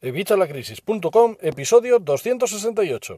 Evitalacrisis.com, episodio 268.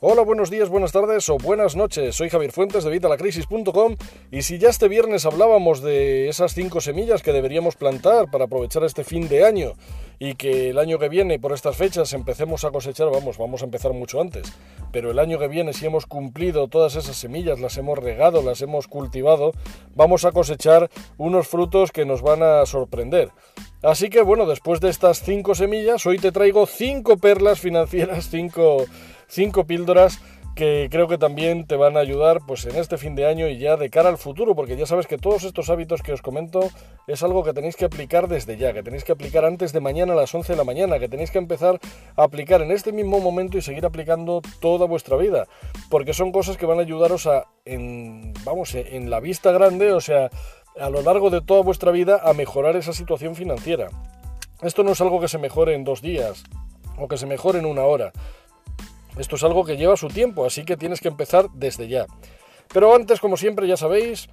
Hola, buenos días, buenas tardes o buenas noches. Soy Javier Fuentes de Vitalacrisis.com y si ya este viernes hablábamos de esas cinco semillas que deberíamos plantar para aprovechar este fin de año y que el año que viene por estas fechas empecemos a cosechar, vamos, vamos a empezar mucho antes, pero el año que viene si hemos cumplido todas esas semillas, las hemos regado, las hemos cultivado, vamos a cosechar unos frutos que nos van a sorprender. Así que bueno, después de estas cinco semillas, hoy te traigo cinco perlas financieras, cinco cinco píldoras que creo que también te van a ayudar pues en este fin de año y ya de cara al futuro, porque ya sabes que todos estos hábitos que os comento es algo que tenéis que aplicar desde ya, que tenéis que aplicar antes de mañana a las 11 de la mañana, que tenéis que empezar a aplicar en este mismo momento y seguir aplicando toda vuestra vida, porque son cosas que van a ayudaros a en vamos, en la vista grande, o sea, a lo largo de toda vuestra vida a mejorar esa situación financiera. Esto no es algo que se mejore en dos días o que se mejore en una hora. Esto es algo que lleva su tiempo, así que tienes que empezar desde ya. Pero antes, como siempre, ya sabéis,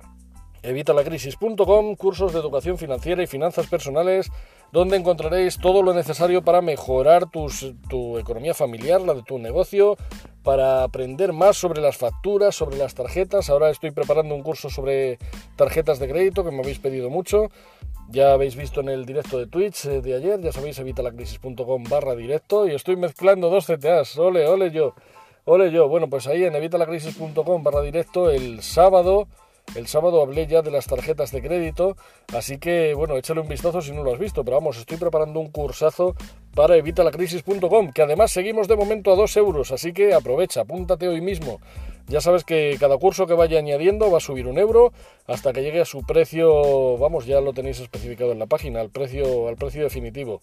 evitalacrisis.com, cursos de educación financiera y finanzas personales, donde encontraréis todo lo necesario para mejorar tu economía familiar, la de tu negocio, para aprender más sobre las facturas, sobre las tarjetas. Ahora estoy preparando un curso sobre tarjetas de crédito que me habéis pedido mucho. Ya habéis visto en el directo de Twitch eh, de ayer, ya sabéis, evitalacrisis.com barra directo y estoy mezclando dos CTAs. Ole, ole yo. Ole yo. Bueno, pues ahí en evitalacrisis.com barra directo el sábado el sábado hablé ya de las tarjetas de crédito, así que bueno, échale un vistazo si no lo has visto, pero vamos, estoy preparando un cursazo para evitalacrisis.com, que además seguimos de momento a 2 euros, así que aprovecha, apúntate hoy mismo. Ya sabes que cada curso que vaya añadiendo va a subir un euro hasta que llegue a su precio, vamos, ya lo tenéis especificado en la página, al precio, al precio definitivo.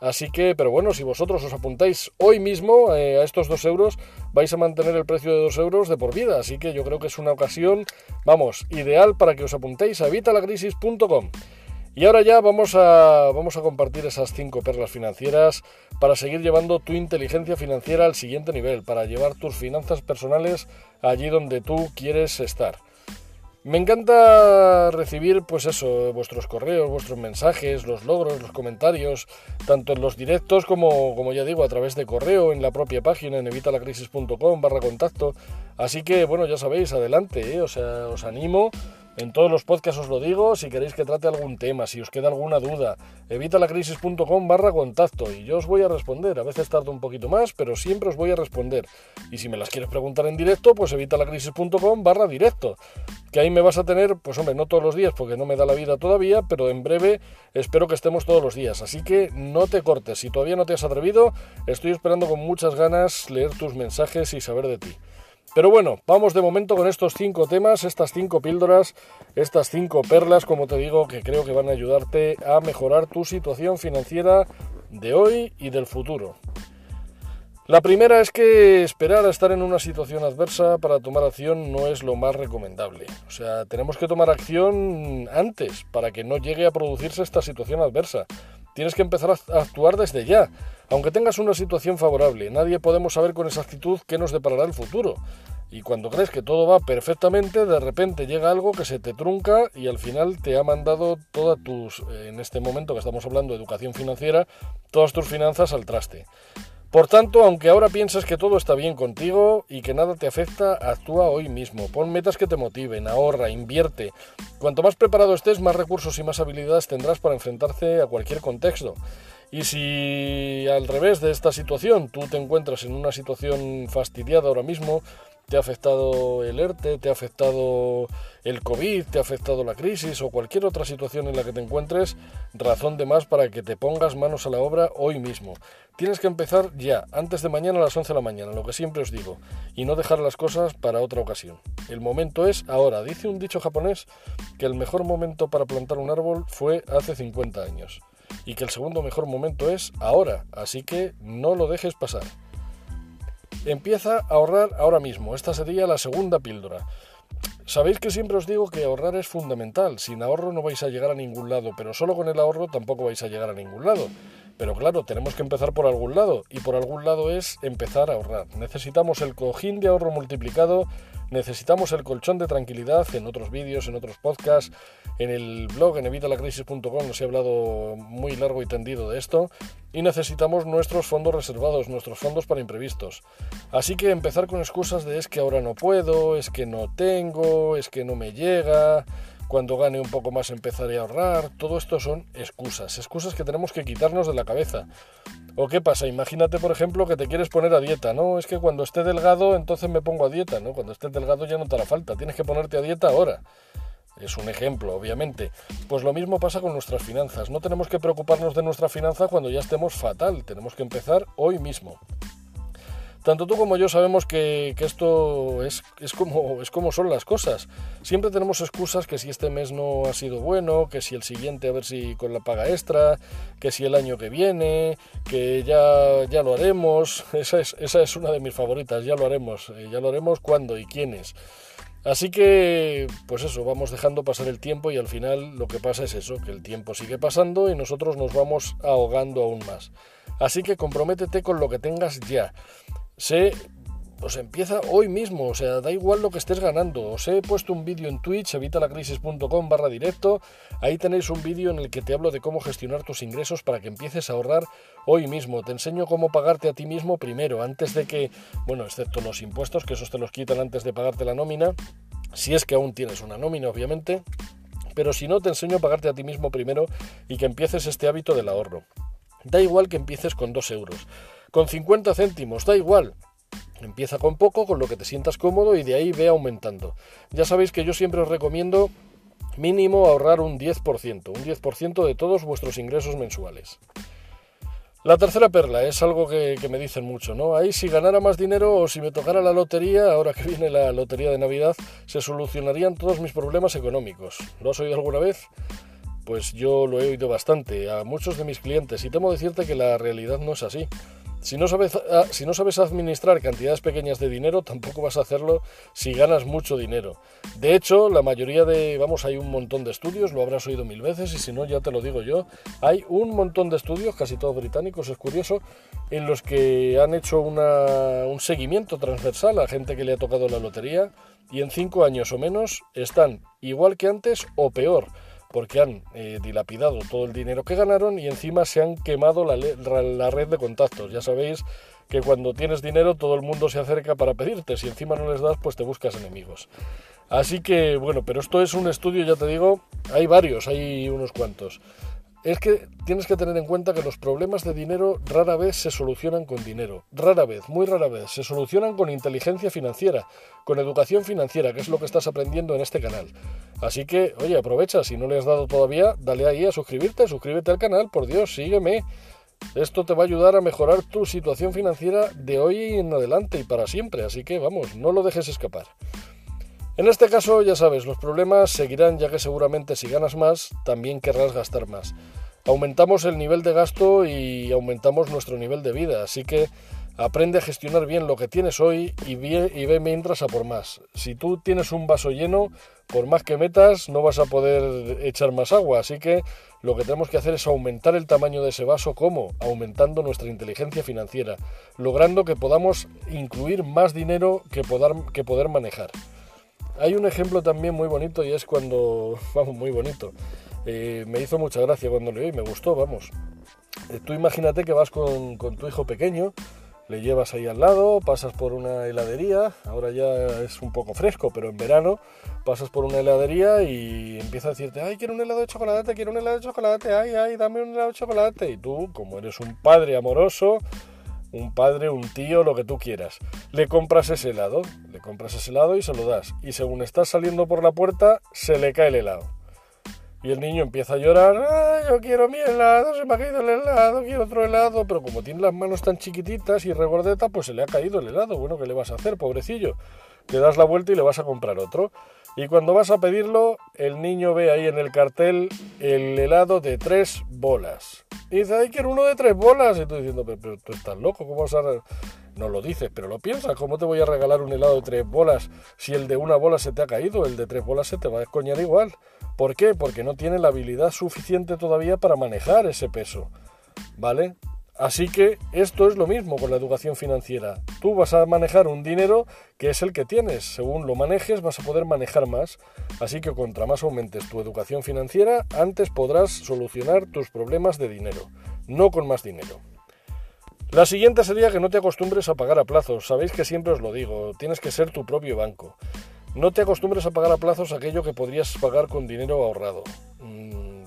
Así que, pero bueno, si vosotros os apuntáis hoy mismo eh, a estos dos euros, vais a mantener el precio de dos euros de por vida. Así que yo creo que es una ocasión, vamos, ideal para que os apuntéis a evitalacrisis.com. Y ahora ya vamos a, vamos a compartir esas cinco perlas financieras para seguir llevando tu inteligencia financiera al siguiente nivel, para llevar tus finanzas personales allí donde tú quieres estar. Me encanta recibir, pues eso, vuestros correos, vuestros mensajes, los logros, los comentarios, tanto en los directos como, como ya digo, a través de correo, en la propia página, en evitalacrisis.com barra contacto. Así que, bueno, ya sabéis, adelante, ¿eh? o sea, os animo en todos los podcasts os lo digo, si queréis que trate algún tema, si os queda alguna duda, evitalacrisis.com barra contacto y yo os voy a responder. A veces tardo un poquito más, pero siempre os voy a responder. Y si me las quieres preguntar en directo, pues evitalacrisis.com barra directo. Que ahí me vas a tener, pues hombre, no todos los días porque no me da la vida todavía, pero en breve espero que estemos todos los días. Así que no te cortes. Si todavía no te has atrevido, estoy esperando con muchas ganas leer tus mensajes y saber de ti. Pero bueno, vamos de momento con estos cinco temas, estas cinco píldoras, estas cinco perlas, como te digo, que creo que van a ayudarte a mejorar tu situación financiera de hoy y del futuro. La primera es que esperar a estar en una situación adversa para tomar acción no es lo más recomendable. O sea, tenemos que tomar acción antes para que no llegue a producirse esta situación adversa. Tienes que empezar a actuar desde ya. Aunque tengas una situación favorable, nadie podemos saber con exactitud qué nos deparará el futuro. Y cuando crees que todo va perfectamente, de repente llega algo que se te trunca y al final te ha mandado todas tus, en este momento que estamos hablando de educación financiera, todas tus finanzas al traste. Por tanto, aunque ahora pienses que todo está bien contigo y que nada te afecta, actúa hoy mismo. Pon metas que te motiven, ahorra, invierte. Cuanto más preparado estés, más recursos y más habilidades tendrás para enfrentarte a cualquier contexto. Y si al revés de esta situación tú te encuentras en una situación fastidiada ahora mismo, te ha afectado el ERTE, te ha afectado el COVID, te ha afectado la crisis o cualquier otra situación en la que te encuentres, razón de más para que te pongas manos a la obra hoy mismo. Tienes que empezar ya, antes de mañana a las 11 de la mañana, lo que siempre os digo, y no dejar las cosas para otra ocasión. El momento es ahora. Dice un dicho japonés que el mejor momento para plantar un árbol fue hace 50 años y que el segundo mejor momento es ahora, así que no lo dejes pasar. Empieza a ahorrar ahora mismo. Esta sería la segunda píldora. Sabéis que siempre os digo que ahorrar es fundamental. Sin ahorro no vais a llegar a ningún lado, pero solo con el ahorro tampoco vais a llegar a ningún lado. Pero claro, tenemos que empezar por algún lado y por algún lado es empezar a ahorrar. Necesitamos el cojín de ahorro multiplicado, necesitamos el colchón de tranquilidad en otros vídeos, en otros podcasts, en el blog en evitalacrisis.com nos he hablado muy largo y tendido de esto y necesitamos nuestros fondos reservados, nuestros fondos para imprevistos. Así que empezar con excusas de es que ahora no puedo, es que no tengo, es que no me llega, cuando gane un poco más empezaré a ahorrar. Todo esto son excusas, excusas que tenemos que quitarnos de la cabeza. ¿O qué pasa? Imagínate, por ejemplo, que te quieres poner a dieta, ¿no? Es que cuando esté delgado, entonces me pongo a dieta, ¿no? Cuando estés delgado ya no te hará falta, tienes que ponerte a dieta ahora. Es un ejemplo, obviamente. Pues lo mismo pasa con nuestras finanzas. No tenemos que preocuparnos de nuestra finanza cuando ya estemos fatal. Tenemos que empezar hoy mismo. Tanto tú como yo sabemos que, esto es, como son las cosas. Siempre tenemos excusas que si este mes no ha sido bueno, que si el siguiente a ver si con la paga extra, que si el año que viene, que ya, ya lo haremos. Esa es, esa es una de mis favoritas, ya lo haremos. Eh, ya lo haremos cuándo y quiénes. Así que, pues eso, vamos dejando pasar el tiempo y al final lo que pasa es eso, que el tiempo sigue pasando y nosotros nos vamos ahogando aún más. Así que comprométete con lo que tengas ya se pues empieza hoy mismo, o sea, da igual lo que estés ganando. Os he puesto un vídeo en Twitch, evitalacrisis.com barra directo. Ahí tenéis un vídeo en el que te hablo de cómo gestionar tus ingresos para que empieces a ahorrar hoy mismo. Te enseño cómo pagarte a ti mismo primero, antes de que, bueno, excepto los impuestos, que esos te los quitan antes de pagarte la nómina, si es que aún tienes una nómina, obviamente. Pero si no, te enseño a pagarte a ti mismo primero y que empieces este hábito del ahorro. Da igual que empieces con 2 euros con 50 céntimos, da igual. Empieza con poco, con lo que te sientas cómodo y de ahí ve aumentando. Ya sabéis que yo siempre os recomiendo mínimo ahorrar un 10%, un 10% de todos vuestros ingresos mensuales. La tercera perla es algo que, me dicen mucho, ¿no? Ahí si ganara más dinero o si me tocara la lotería, ahora que viene la lotería de Navidad, se solucionarían todos mis problemas económicos. ¿Lo has oído alguna vez? Pues yo lo he oído bastante a muchos de mis clientes y temo decirte que la realidad no es así. Si no, sabes, ah, si no sabes administrar cantidades pequeñas de dinero, tampoco vas a hacerlo si ganas mucho dinero. De hecho, la mayoría de, vamos, hay un montón de estudios, lo habrás oído mil veces y si no, ya te lo digo yo, hay un montón de estudios, casi todos británicos, es curioso, en los que han hecho un seguimiento transversal a gente que le ha tocado la lotería y en cinco años o menos están igual que antes o peor porque han eh, dilapidado todo el dinero que ganaron y encima se han quemado la, la, red de contactos. Ya sabéis que cuando tienes dinero todo el mundo se acerca para pedirte, si encima no les das pues te buscas enemigos. Así que bueno, pero esto es un estudio, ya te digo, hay varios, hay unos cuantos es que tienes que tener en cuenta que los problemas de dinero rara vez se solucionan con dinero. Rara vez, muy rara vez. Se solucionan con inteligencia financiera, con educación financiera, que es lo que estás aprendiendo en este canal. Así que, oye, aprovecha, si no le has dado todavía, dale ahí a suscribirte, suscríbete al canal, por Dios, sígueme. Esto te va a ayudar a mejorar tu situación financiera de hoy en adelante y para siempre, así que vamos, no lo dejes escapar. En este caso, ya sabes, los problemas seguirán ya que seguramente si ganas más, también querrás gastar más. Aumentamos el nivel de gasto y aumentamos nuestro nivel de vida, así que aprende a gestionar bien lo que tienes hoy y ve, y ve mientras a por más. Si tú tienes un vaso lleno, por más que metas, no vas a poder echar más agua, así que lo que tenemos que hacer es aumentar el tamaño de ese vaso, ¿cómo? Aumentando nuestra inteligencia financiera, logrando que podamos incluir más dinero que poder, que poder manejar. Hay un ejemplo también muy bonito y es cuando, vamos, muy bonito. Eh, me hizo mucha gracia cuando vi, me gustó, vamos. Eh, tú imagínate que vas con, tu hijo pequeño, le llevas ahí al lado, pasas por una heladería, ahora ya es un poco fresco, pero en verano pasas por una heladería y empieza a decirte, ay, quiero un helado de chocolate, quiero un helado de chocolate, ay, ay, dame un helado de chocolate. Y tú, como eres un padre amoroso, un padre, un tío, lo que tú quieras. Le compras ese helado, le compras ese helado y se lo das. Y según estás saliendo por la puerta, se le cae el helado. Y el niño empieza a llorar, ¡ay, yo quiero mi helado, se me ha caído el helado, quiero otro helado! Pero como tiene las manos tan chiquititas y regordeta, pues se le ha caído el helado. Bueno, ¿qué le vas a hacer, pobrecillo? Le das la vuelta y le vas a comprar otro. Y cuando vas a pedirlo, el niño ve ahí en el cartel el helado de tres bolas. Y dice, ay, quiero uno de tres bolas. Y tú diciendo, pero, tú estás loco, ¿cómo vas a...? No lo dices, pero lo piensas. ¿Cómo te voy a regalar un helado de tres bolas si el de una bola se te ha caído? El de tres bolas se te va a descoñar igual. ¿Por qué? Porque no tiene la habilidad suficiente todavía para manejar ese peso. ¿vale? Así que esto es lo mismo con la educación financiera. Tú vas a manejar un dinero que es el que tienes. Según lo manejes vas a poder manejar más. Así que contra más aumentes tu educación financiera, antes podrás solucionar tus problemas de dinero, no con más dinero. La siguiente sería que no te acostumbres a pagar a plazos. Sabéis que siempre os lo digo, tienes que ser tu propio banco. No te acostumbres a pagar a plazos aquello que podrías pagar con dinero ahorrado.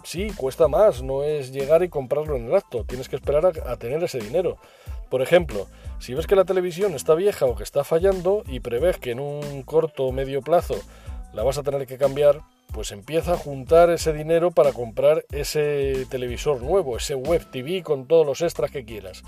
Sí, cuesta más, no es llegar y comprarlo en el acto, tienes que esperar a, tener ese dinero. Por ejemplo, si ves que la televisión está vieja o que está fallando y prevés que en un corto o medio plazo la vas a tener que cambiar, pues empieza a juntar ese dinero para comprar ese televisor nuevo, ese web TV con todos los extras que quieras.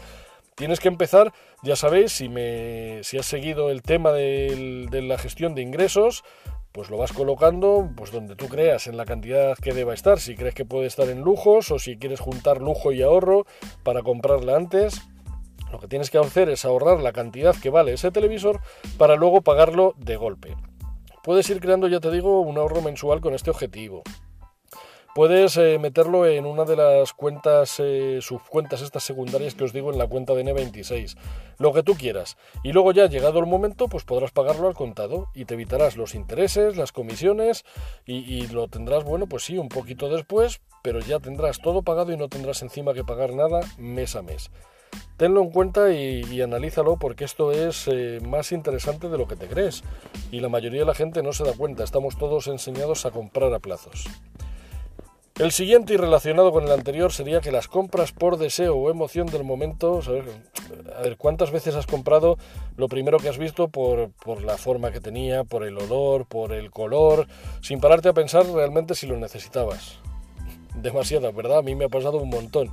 Tienes que empezar, ya sabéis, si, me, si has seguido el tema de la gestión de ingresos, pues lo vas colocando pues donde tú creas, en la cantidad que deba estar, si crees que puede estar en lujos o si quieres juntar lujo y ahorro para comprarla antes. Lo que tienes que hacer es ahorrar la cantidad que vale ese televisor para luego pagarlo de golpe. Puedes ir creando, ya te digo, un ahorro mensual con este objetivo. Puedes eh, meterlo en una de las cuentas, eh, subcuentas estas secundarias que os digo en la cuenta de N26, lo que tú quieras. Y luego ya llegado el momento, pues podrás pagarlo al contado y te evitarás los intereses, las comisiones y, lo tendrás, bueno, pues sí, un poquito después, pero ya tendrás todo pagado y no tendrás encima que pagar nada mes a mes. Tenlo en cuenta y, analízalo porque esto es eh, más interesante de lo que te crees y la mayoría de la gente no se da cuenta, estamos todos enseñados a comprar a plazos. El siguiente y relacionado con el anterior sería que las compras por deseo o emoción del momento, a ver, ¿cuántas veces has comprado lo primero que has visto por, por la forma que tenía, por el olor, por el color, sin pararte a pensar realmente si lo necesitabas? Demasiado, ¿verdad? A mí me ha pasado un montón.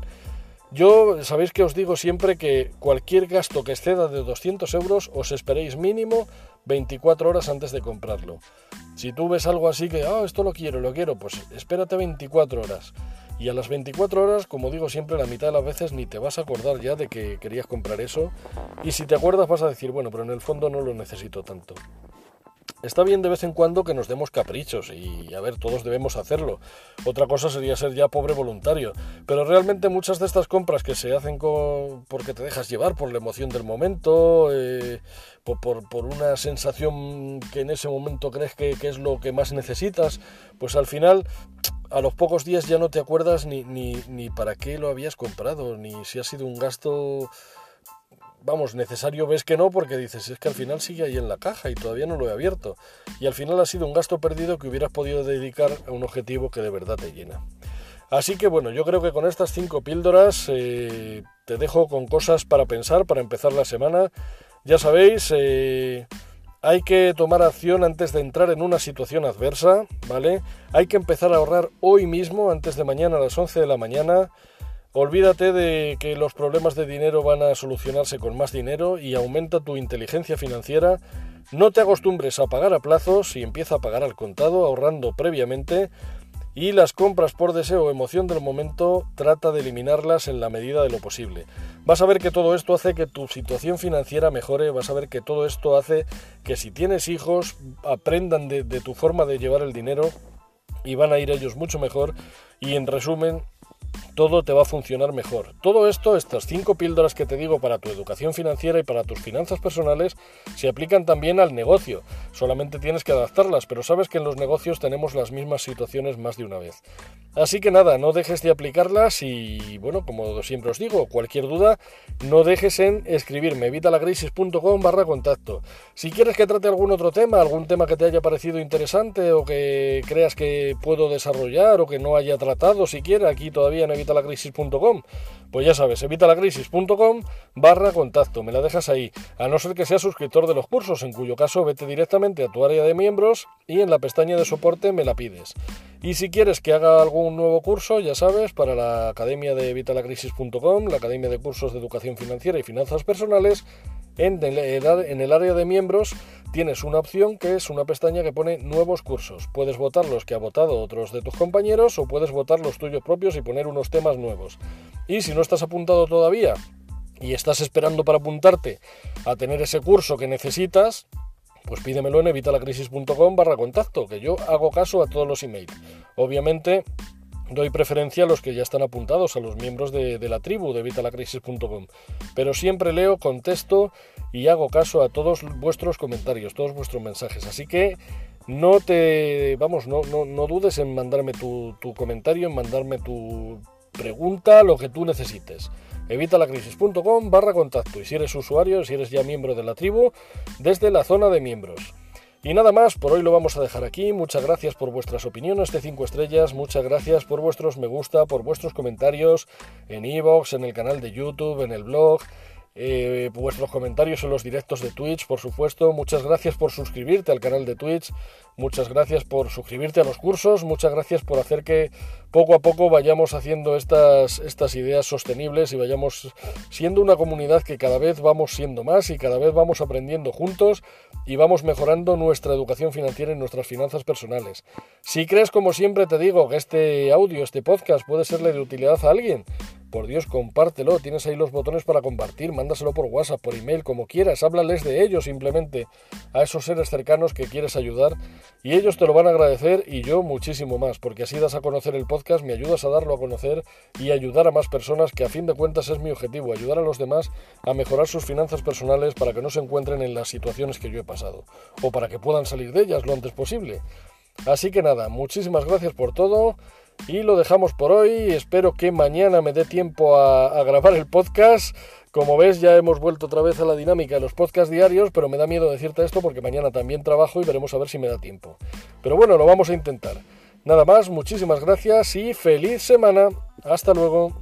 Yo, sabéis que os digo siempre que cualquier gasto que exceda de 200 euros os esperéis mínimo 24 horas antes de comprarlo. Si tú ves algo así que, ah, esto lo quiero, lo quiero, pues espérate 24 horas. Y a las 24 horas, como digo siempre, la mitad de las veces ni te vas a acordar ya de que querías comprar eso. Y si te acuerdas vas a decir, bueno, pero en el fondo no lo necesito tanto. Está bien de vez en cuando que nos demos caprichos y a ver, todos debemos hacerlo. Otra cosa sería ser ya pobre voluntario. Pero realmente muchas de estas compras que se hacen con... porque te dejas llevar por la emoción del momento, eh, por, una sensación que en ese momento crees que, es lo que más necesitas, pues al final a los pocos días ya no te acuerdas ni, ni, ni para qué lo habías comprado, ni si ha sido un gasto vamos, necesario ves que no porque dices, es que al final sigue ahí en la caja y todavía no lo he abierto. Y al final ha sido un gasto perdido que hubieras podido dedicar a un objetivo que de verdad te llena. Así que bueno, yo creo que con estas cinco píldoras eh, te dejo con cosas para pensar, para empezar la semana. Ya sabéis, eh, hay que tomar acción antes de entrar en una situación adversa, ¿vale? Hay que empezar a ahorrar hoy mismo, antes de mañana a las 11 de la mañana. Olvídate de que los problemas de dinero van a solucionarse con más dinero y aumenta tu inteligencia financiera. No te acostumbres a pagar a plazos y empieza a pagar al contado ahorrando previamente. Y las compras por deseo o emoción del momento trata de eliminarlas en la medida de lo posible. Vas a ver que todo esto hace que tu situación financiera mejore, vas a ver que todo esto hace que si tienes hijos aprendan de, tu forma de llevar el dinero y van a ir ellos mucho mejor. Y en resumen, todo te va a funcionar mejor. Todo esto, estas cinco píldoras que te digo para tu educación financiera y para tus finanzas personales, se aplican también al negocio. Solamente tienes que adaptarlas, pero sabes que en los negocios tenemos las mismas situaciones más de una vez. Así que nada, no dejes de aplicarlas y bueno, como siempre os digo, cualquier duda, no dejes en escribirme evitalacrisis.com barra contacto. Si quieres que trate algún otro tema, algún tema que te haya parecido interesante o que creas que puedo desarrollar o que no haya tratado siquiera, aquí todavía en evitalacrisis.com, pues ya sabes, evitalacrisis.com barra contacto, me la dejas ahí, a no ser que seas suscriptor de los cursos, en cuyo caso vete directamente a tu área de miembros y en la pestaña de soporte me la pides. Y si quieres que haga algún nuevo curso, ya sabes, para la academia de evitalacrisis.com, la academia de cursos de educación financiera y finanzas personales, en el área de miembros tienes una opción que es una pestaña que pone nuevos cursos. Puedes votar los que ha votado otros de tus compañeros o puedes votar los tuyos propios y poner unos temas nuevos. Y si no estás apuntado todavía y estás esperando para apuntarte a tener ese curso que necesitas, pues pídemelo en evitalacrisis.com barra contacto, que yo hago caso a todos los emails. Obviamente doy preferencia a los que ya están apuntados, a los miembros de, la tribu de vitalacrisis.com. Pero siempre leo, contesto y hago caso a todos vuestros comentarios, todos vuestros mensajes. Así que no te, vamos, no, no, dudes en mandarme tu, tu, comentario, en mandarme tu pregunta, lo que tú necesites. Evitalacrisis.com barra contacto. Y si eres usuario, si eres ya miembro de la tribu, desde la zona de miembros. Y nada más, por hoy lo vamos a dejar aquí. Muchas gracias por vuestras opiniones de 5 estrellas, muchas gracias por vuestros me gusta, por vuestros comentarios en iVoox, en el canal de YouTube, en el blog. Eh, vuestros comentarios en los directos de Twitch, por supuesto. Muchas gracias por suscribirte al canal de Twitch. Muchas gracias por suscribirte a los cursos. Muchas gracias por hacer que poco a poco vayamos haciendo estas, estas ideas sostenibles y vayamos siendo una comunidad que cada vez vamos siendo más y cada vez vamos aprendiendo juntos y vamos mejorando nuestra educación financiera y nuestras finanzas personales. Si crees, como siempre te digo, que este audio, este podcast puede serle de utilidad a alguien, por Dios, compártelo. Tienes ahí los botones para compartir. Mándaselo por WhatsApp, por email, como quieras. Háblales de ellos simplemente a esos seres cercanos que quieres ayudar. Y ellos te lo van a agradecer y yo muchísimo más, porque así das a conocer el podcast, me ayudas a darlo a conocer y ayudar a más personas, que a fin de cuentas es mi objetivo, ayudar a los demás a mejorar sus finanzas personales para que no se encuentren en las situaciones que yo he pasado, o para que puedan salir de ellas lo antes posible. Así que nada, muchísimas gracias por todo. Y lo dejamos por hoy. Espero que mañana me dé tiempo a, grabar el podcast. Como ves, ya hemos vuelto otra vez a la dinámica de los podcasts diarios, pero me da miedo decirte esto porque mañana también trabajo y veremos a ver si me da tiempo. Pero bueno, lo vamos a intentar. Nada más, muchísimas gracias y feliz semana. Hasta luego.